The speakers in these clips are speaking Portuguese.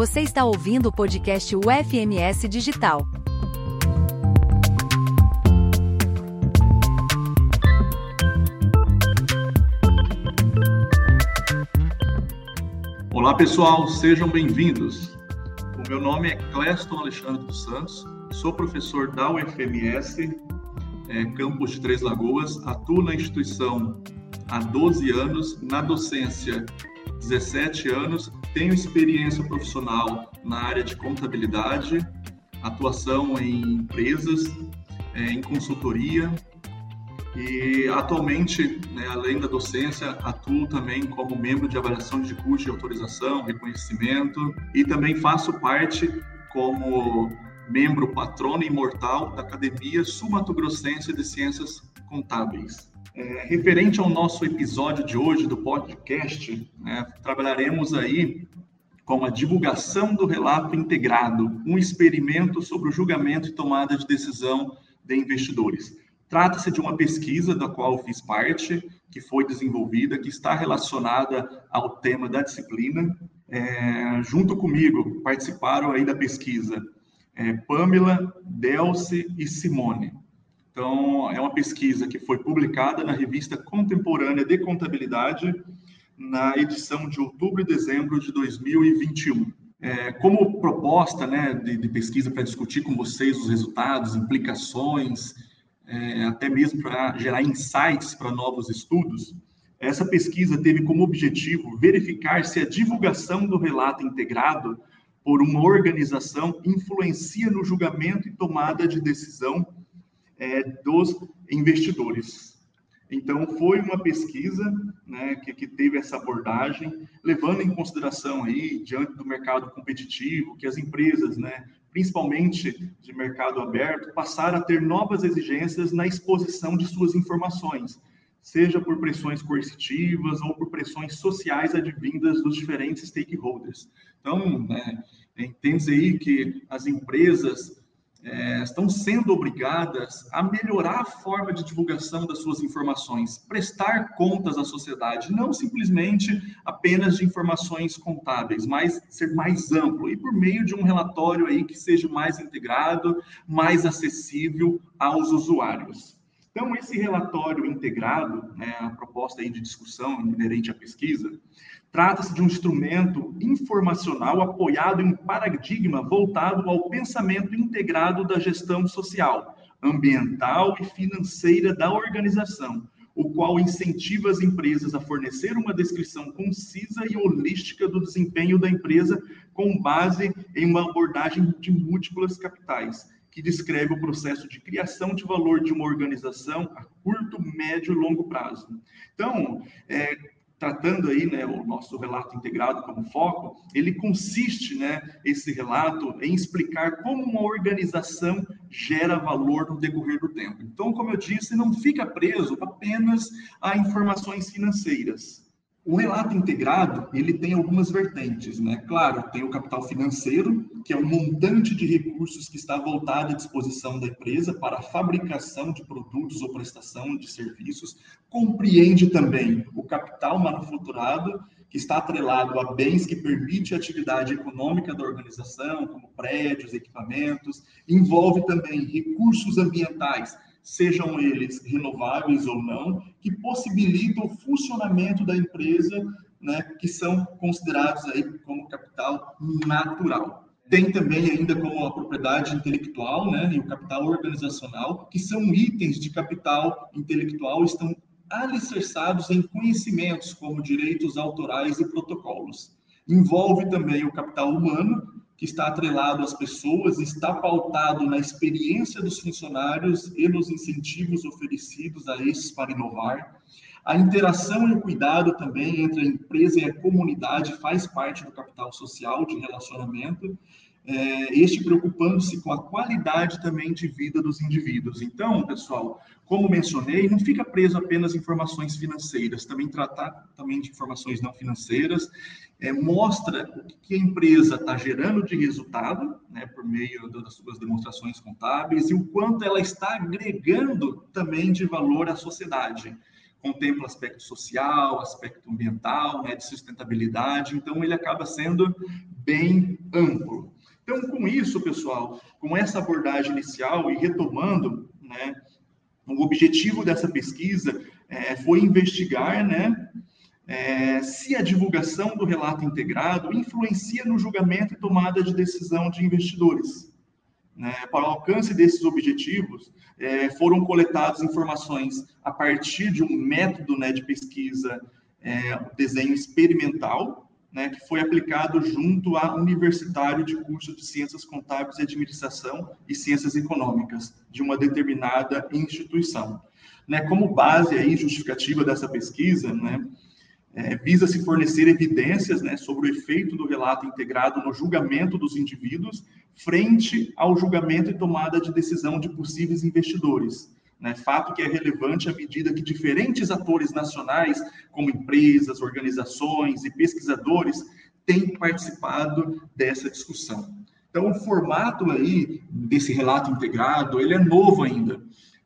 Você está ouvindo o podcast UFMS Digital. Olá pessoal, sejam bem-vindos. O meu nome é Cleston Alexandre dos Santos, sou professor da UFMS, é, campus de Três Lagoas, atuo na instituição há 12 anos, na docência 17 anos, tenho experiência profissional na área de contabilidade, atuação em empresas, é, em consultoria e atualmente, né, além da docência, atuo também como membro de avaliação de curso de autorização, reconhecimento e também faço parte como membro patrono imortal da Academia Sul-Mato-Grossense de Ciências Contábeis. É, referente ao nosso episódio de hoje do podcast, né, trabalharemos aí com a divulgação do relato integrado, um experimento sobre o julgamento e tomada de decisão de investidores. Trata-se de uma pesquisa da qual fiz parte, que foi desenvolvida, que está relacionada ao tema da disciplina. É, junto comigo participaram aí da pesquisa é, Pamela, Delce e Simone. Então, é uma pesquisa que foi publicada na revista Contemporânea de Contabilidade, na edição de outubro e dezembro de 2021. É, como proposta né, de, de pesquisa para discutir com vocês os resultados, implicações, é, até mesmo para gerar insights para novos estudos, essa pesquisa teve como objetivo verificar se a divulgação do relato integrado por uma organização influencia no julgamento e tomada de decisão é, dos investidores. Então, foi uma pesquisa né, que, que, teve essa abordagem, levando em consideração aí, diante do mercado competitivo, que as empresas, né, principalmente de mercado aberto, passaram a ter novas exigências na exposição de suas informações, seja por pressões coercitivas ou por pressões sociais advindas dos diferentes stakeholders. Então, né, entende aí que as empresas é, estão sendo obrigadas a melhorar a forma de divulgação das suas informações, prestar contas à sociedade, não simplesmente apenas de informações contábeis, mas ser mais amplo e por meio de um relatório aí que seja mais integrado, mais acessível aos usuários. Então, esse relatório integrado, né, a proposta aí de discussão inerente à pesquisa, Trata-se de um instrumento informacional apoiado em um paradigma voltado ao pensamento integrado da gestão social, ambiental e financeira da organização, o qual incentiva as empresas a fornecer uma descrição concisa e holística do desempenho da empresa com base em uma abordagem de múltiplas capitais, que descreve o processo de criação de valor de uma organização a curto, médio e longo prazo. Então, é, tratando aí, né, o nosso relato integrado como foco, ele consiste, né, esse relato em explicar como uma organização gera valor no decorrer do tempo. Então, como eu disse, não fica preso apenas a informações financeiras. O relato integrado, ele tem algumas vertentes, né? Claro, tem o capital financeiro, que é o montante de recursos que está voltado à disposição da empresa para a fabricação de produtos ou prestação de serviços. Compreende também o capital manufaturado, que está atrelado a bens que permitem a atividade econômica da organização, como prédios, equipamentos. Envolve também recursos ambientais, sejam eles renováveis ou não, que possibilitam o funcionamento da empresa, né, que são considerados aí como capital natural. Tem também ainda como a propriedade intelectual, né, e o capital organizacional, que são itens de capital intelectual estão alicerçados em conhecimentos como direitos autorais e protocolos. Envolve também o capital humano, que está atrelado às pessoas, está pautado na experiência dos funcionários e nos incentivos oferecidos a esses para inovar. A interação e o cuidado também entre a empresa e a comunidade faz parte do capital social de relacionamento é, este preocupando-se com a qualidade também de vida dos indivíduos. Então, pessoal, como mencionei, não fica preso apenas informações financeiras, também tratar também de informações não financeiras, é, mostra o que a empresa está gerando de resultado, né, por meio das suas demonstrações contábeis, e o quanto ela está agregando também de valor à sociedade contempla aspecto social, aspecto ambiental, né, de sustentabilidade, então ele acaba sendo bem amplo. Então, com isso, pessoal, com essa abordagem inicial e retomando, né, o objetivo dessa pesquisa é, foi investigar, né, é, se a divulgação do relato integrado influencia no julgamento e tomada de decisão de investidores. Né? Para o alcance desses objetivos, é, foram coletadas informações a partir de um método né, de pesquisa, é, desenho experimental, né, que foi aplicado junto a universitário de curso de Ciências Contábeis e Administração e Ciências Econômicas de uma determinada instituição. Né, como base aí justificativa dessa pesquisa, né, é, visa se fornecer evidências né, sobre o efeito do relato integrado no julgamento dos indivíduos frente ao julgamento e tomada de decisão de possíveis investidores. Né, fato que é relevante à medida que diferentes atores nacionais, como empresas, organizações e pesquisadores, têm participado dessa discussão. Então, o formato aí desse relato integrado, ele é novo ainda,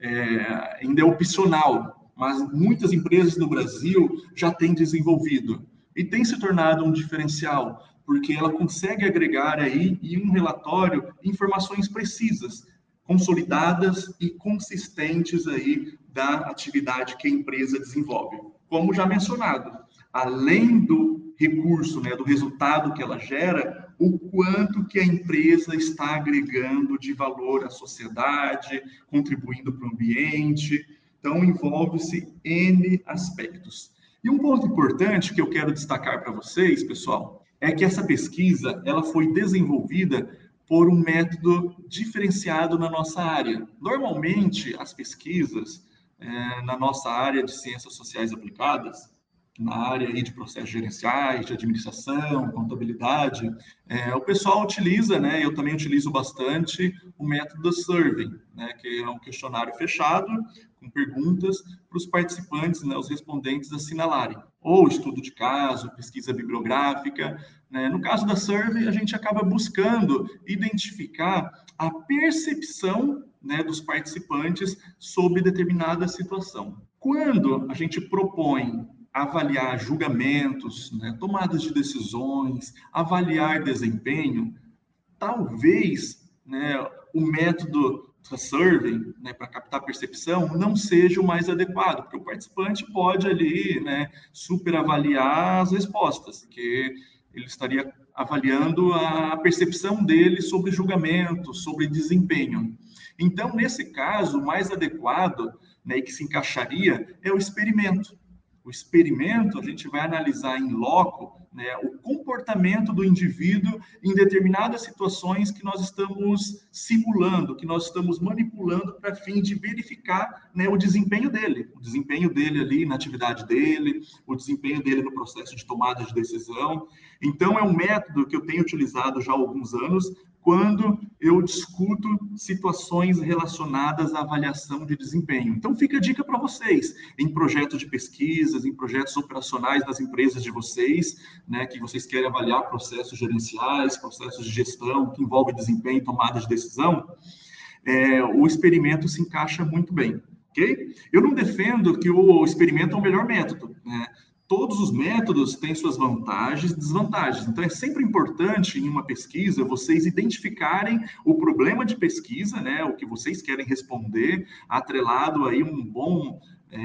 é, ainda é opcional, mas muitas empresas no Brasil já têm desenvolvido. E tem se tornado um diferencial, porque ela consegue agregar aí em um relatório informações precisas, consolidadas e consistentes aí da atividade que a empresa desenvolve. Como já mencionado, além do recurso, né, do resultado que ela gera, o quanto que a empresa está agregando de valor à sociedade, contribuindo para o ambiente, então, envolve-se N aspectos. E um ponto importante que eu quero destacar para vocês, pessoal, é que essa pesquisa ela foi desenvolvida por um método diferenciado na nossa área. Normalmente, as pesquisas é, na nossa área de ciências sociais aplicadas, na área aí de processos gerenciais, de administração, contabilidade, é, o pessoal utiliza, né, eu também utilizo bastante, o método survey, né, que é um questionário fechado, com perguntas para os participantes, né, os respondentes assinalarem. Ou estudo de caso, pesquisa bibliográfica. Né? No caso da survey, a gente acaba buscando identificar a percepção né, dos participantes sobre determinada situação. Quando a gente propõe avaliar julgamentos, né, tomadas de decisões, avaliar desempenho, talvez né, o método survey, né, para captar percepção, não seja o mais adequado, porque o participante pode ali, né, superavaliar as respostas, porque ele estaria avaliando a percepção dele sobre julgamento, sobre desempenho. Então, nesse caso, o mais adequado, né, e que se encaixaria é o experimento. O experimento, a gente vai analisar em loco né, o comportamento do indivíduo em determinadas situações que nós estamos simulando, que nós estamos manipulando para fim de verificar né, o desempenho dele, o desempenho dele ali na atividade dele, o desempenho dele no processo de tomada de decisão. Então, é um método que eu tenho utilizado já há alguns anos quando eu discuto situações relacionadas à avaliação de desempenho. Então, fica a dica para vocês, em projetos de pesquisas, em projetos operacionais das empresas de vocês, né, que vocês querem avaliar processos gerenciais, processos de gestão, que envolve desempenho tomada de decisão, é, o experimento se encaixa muito bem. ok? Eu não defendo que o experimento é o melhor método. Né? Todos os métodos têm suas vantagens e desvantagens. Então, é sempre importante em uma pesquisa vocês identificarem o problema de pesquisa, né, o que vocês querem responder, atrelado aí um bom é,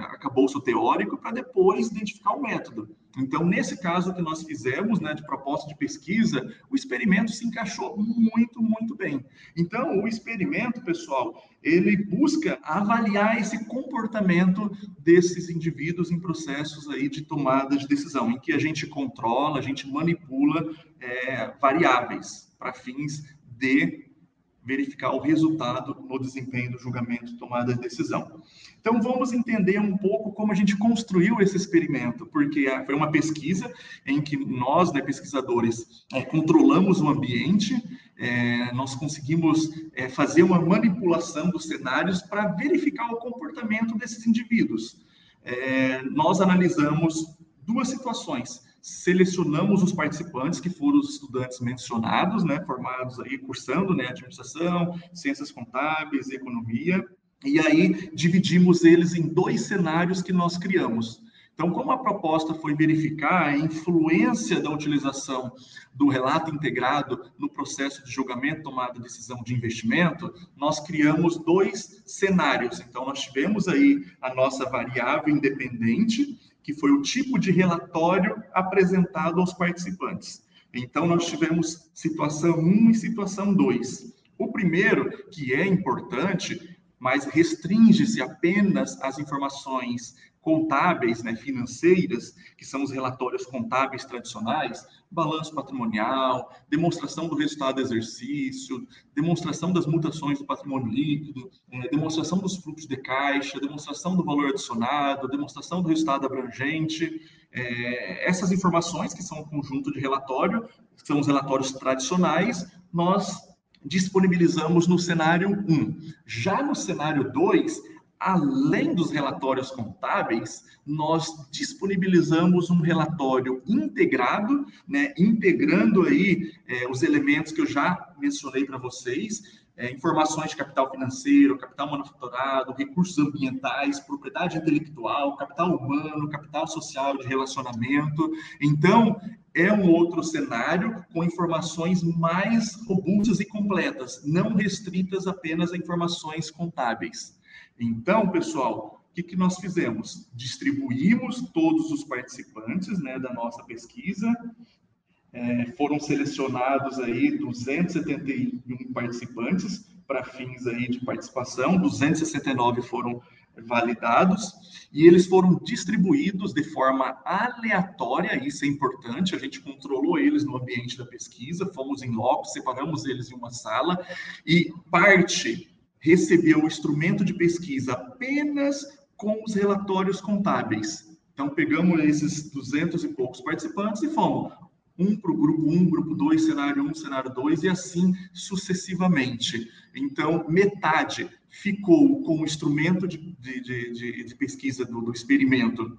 arcabouço teórico para depois identificar o método. Então, nesse caso que nós fizemos, né, de proposta de pesquisa, o experimento se encaixou muito, muito bem. Então, o experimento, pessoal, ele busca avaliar esse comportamento desses indivíduos em processos aí de tomada de decisão, em que a gente controla, a gente manipula é, variáveis para fins de verificar o resultado no desempenho do julgamento tomada de decisão. Então, vamos entender um pouco como a gente construiu esse experimento, porque foi uma pesquisa em que nós, né, pesquisadores, é, controlamos o ambiente, é, nós conseguimos é, fazer uma manipulação dos cenários para verificar o comportamento desses indivíduos. É, nós analisamos duas situações selecionamos os participantes, que foram os estudantes mencionados, né, formados aí, cursando, né, administração, ciências contábeis, economia, E aí dividimos eles em dois cenários que nós criamos. Então, como a proposta foi verificar a influência da utilização do relato integrado no processo de julgamento, tomada de decisão de investimento, nós criamos dois cenários. Então, nós tivemos aí a nossa variável independente, que foi o tipo de relatório apresentado aos participantes. Então, nós tivemos situação 1 e situação 2. O primeiro, que é importante, mas restringe-se apenas às informações contábeis, né, financeiras, que são os relatórios contábeis tradicionais, balanço patrimonial, demonstração do resultado do exercício, demonstração das mutações do patrimônio líquido, é, demonstração dos fluxos de caixa, demonstração do valor adicionado, demonstração do resultado abrangente. É, essas informações, que são um conjunto de relatório, são os relatórios tradicionais, nós disponibilizamos no cenário 1. Já no cenário 2, além dos relatórios contábeis, nós disponibilizamos um relatório integrado, né, integrando aí é, os elementos que eu já mencionei para vocês, é, informações de capital financeiro, capital manufaturado, recursos ambientais, propriedade intelectual, capital humano, capital social de relacionamento. Então, é um outro cenário com informações mais robustas e completas, não restritas apenas a informações contábeis. Então, pessoal, o que, que nós fizemos? Distribuímos todos os participantes né, da nossa pesquisa, é, foram selecionados aí 271 participantes para fins aí de participação, 269 foram validados e eles foram distribuídos de forma aleatória, isso é importante, a gente controlou eles no ambiente da pesquisa, fomos em loco, separamos eles em uma sala e parte recebeu o instrumento de pesquisa apenas com os relatórios contábeis. Então, pegamos esses 200 e poucos participantes e fomos um para o grupo 1, grupo 2, cenário 1, cenário 2 e assim sucessivamente. Então, metade ficou com o instrumento de, de, de, de pesquisa do, do experimento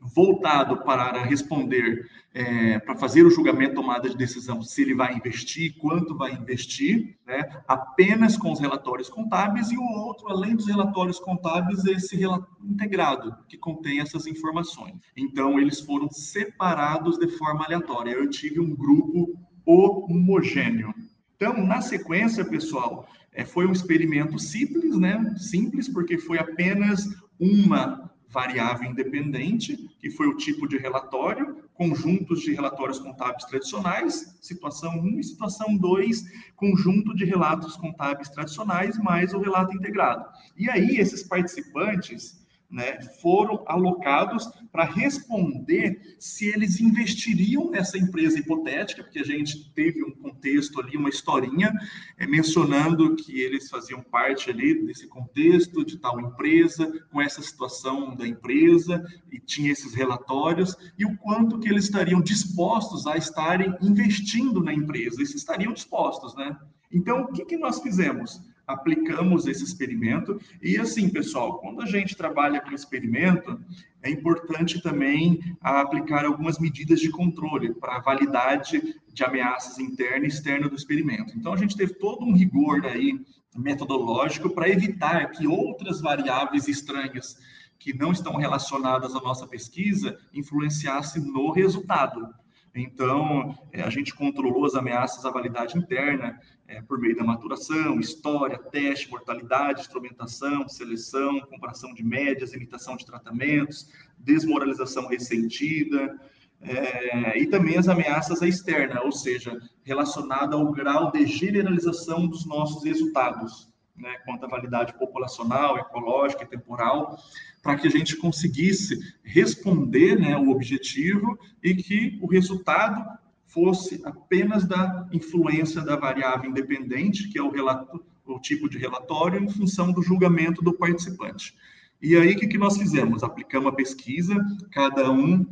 voltado para responder, é, para fazer o julgamento, tomada de decisão, se ele vai investir, quanto vai investir, né, apenas com os relatórios contábeis, e o outro, além dos relatórios contábeis, esse relatório integrado, que contém essas informações. Então, eles foram separados de forma aleatória. Eu tive um grupo homogêneo. Então, na sequência, pessoal, é, foi um experimento simples, né? Simples, porque foi apenas uma variável independente, que foi o tipo de relatório, conjuntos de relatórios contábeis tradicionais, situação 1 e situação 2, conjunto de relatos contábeis tradicionais mais o relato integrado. E aí esses participantes né, foram alocados para responder se eles investiriam nessa empresa hipotética, porque a gente teve um contexto ali, uma historinha, é, mencionando que eles faziam parte ali desse contexto de tal empresa, com essa situação da empresa, e tinha esses relatórios, e o quanto que eles estariam dispostos a estarem investindo na empresa, eles estariam dispostos, né? Então, o que, que nós fizemos? Aplicamos esse experimento. E assim, pessoal, quando a gente trabalha com experimento, é importante também aplicar algumas medidas de controle para a validade de ameaças interna e externa do experimento. Então, a gente teve todo um rigor aí metodológico para evitar que outras variáveis estranhas que não estão relacionadas à nossa pesquisa influenciassem no resultado. Então, é, a gente controlou as ameaças à validade interna é, por meio da maturação, história, teste, mortalidade, instrumentação, seleção, comparação de médias, imitação de tratamentos, desmoralização ressentida, é, e também as ameaças à externa, ou seja, relacionada ao grau de generalização dos nossos resultados, né, quanto à validade populacional, ecológica e temporal, para que a gente conseguisse responder né, o objetivo e que o resultado fosse apenas da influência da variável independente, que é o, relato, o tipo de relatório, em função do julgamento do participante. E aí, o que, que nós fizemos? Aplicamos a pesquisa, cada um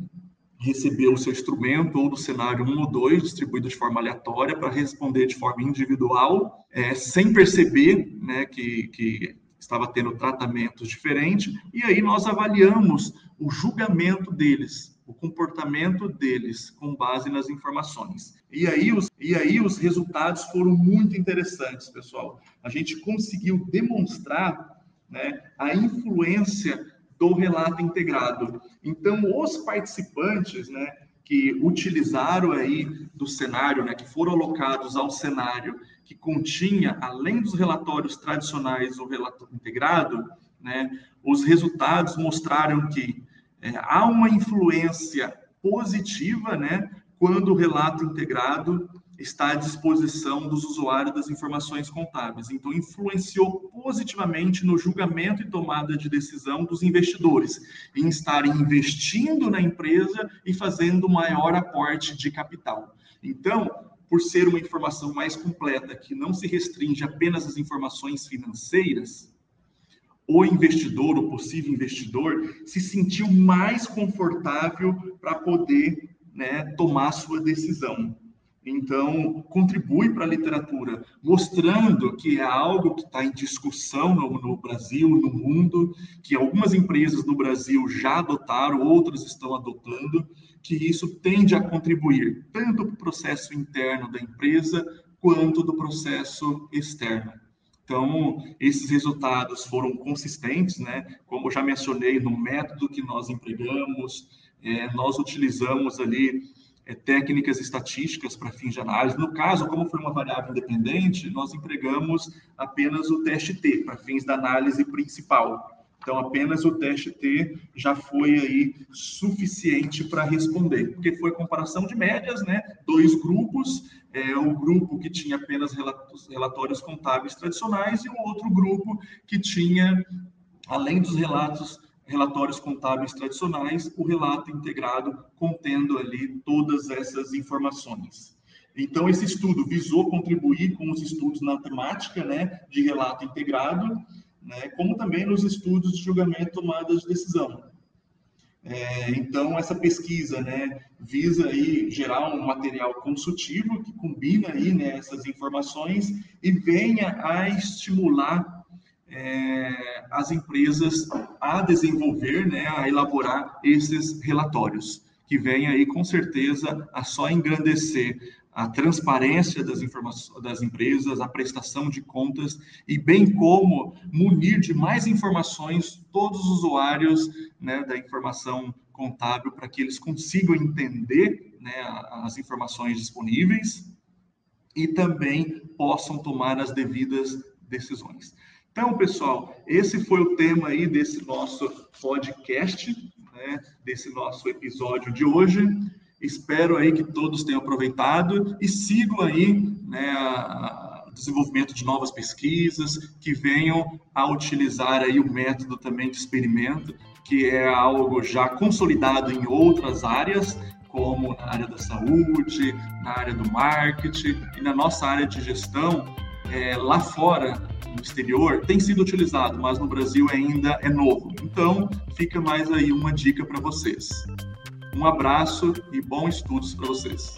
recebeu o seu instrumento ou do cenário 1 ou 2, distribuído de forma aleatória, para responder de forma individual, é, sem perceber né, que, que estava tendo tratamentos diferentes, e aí nós avaliamos o julgamento deles, o comportamento deles, com base nas informações. E aí os, e aí os resultados foram muito interessantes, pessoal. A gente conseguiu demonstrar né, a influência do relato integrado. Então, os participantes, né, que utilizaram aí do cenário, né, que foram alocados ao cenário que continha, além dos relatórios tradicionais, o relatório integrado, né, os resultados mostraram que é, há uma influência positiva, né, quando o relato integrado está à disposição dos usuários das informações contábeis. Então, influenciou positivamente no julgamento e tomada de decisão dos investidores, em estarem investindo na empresa e fazendo maior aporte de capital. Então, por ser uma informação mais completa, que não se restringe apenas às informações financeiras, o investidor, o possível investidor, se sentiu mais confortável para poder né, tomar sua decisão. Então, contribui para a literatura, mostrando que é algo que está em discussão no, no, Brasil, no mundo, que algumas empresas no Brasil já adotaram, outras estão adotando, que isso tende a contribuir tanto para o processo interno da empresa quanto do processo externo. Então, esses resultados foram consistentes, né? Como já mencionei, no método que nós empregamos, é, nós utilizamos ali é, técnicas estatísticas para fins de análise. No caso, como foi uma variável independente, nós empregamos apenas o teste T para fins da análise principal. Então, apenas o teste T já foi aí suficiente para responder, porque foi comparação de médias, né? Dois grupos, é, o grupo que tinha apenas relatórios contábeis tradicionais e o outro grupo que tinha, além dos relatos relatórios contábeis tradicionais, o relato integrado contendo ali todas essas informações. Então, esse estudo visou contribuir com os estudos na temática né, de relato integrado, né, como também nos estudos de julgamento e tomada de decisão. É, então, essa pesquisa né, visa aí gerar um material consultivo que combina aí, né, essas informações e venha a estimular é, as empresas a desenvolver, né, a elaborar esses relatórios, que vem aí com certeza a só engrandecer a transparência das informações das empresas, a prestação de contas e bem como munir de mais informações todos os usuários né, da informação contábil para que eles consigam entender né, as informações disponíveis e também possam tomar as devidas decisões. Então, pessoal, esse foi o tema aí desse nosso podcast, né, desse nosso episódio de hoje. Espero aí que todos tenham aproveitado e sigam aí né, o desenvolvimento de novas pesquisas que venham a utilizar aí o método também de experimento, que é algo já consolidado em outras áreas, como na área da saúde, na área do marketing e na nossa área de gestão, é, lá fora no exterior tem sido utilizado, mas no Brasil ainda é novo. Então, fica mais aí uma dica para vocês. Um abraço e bons estudos para vocês.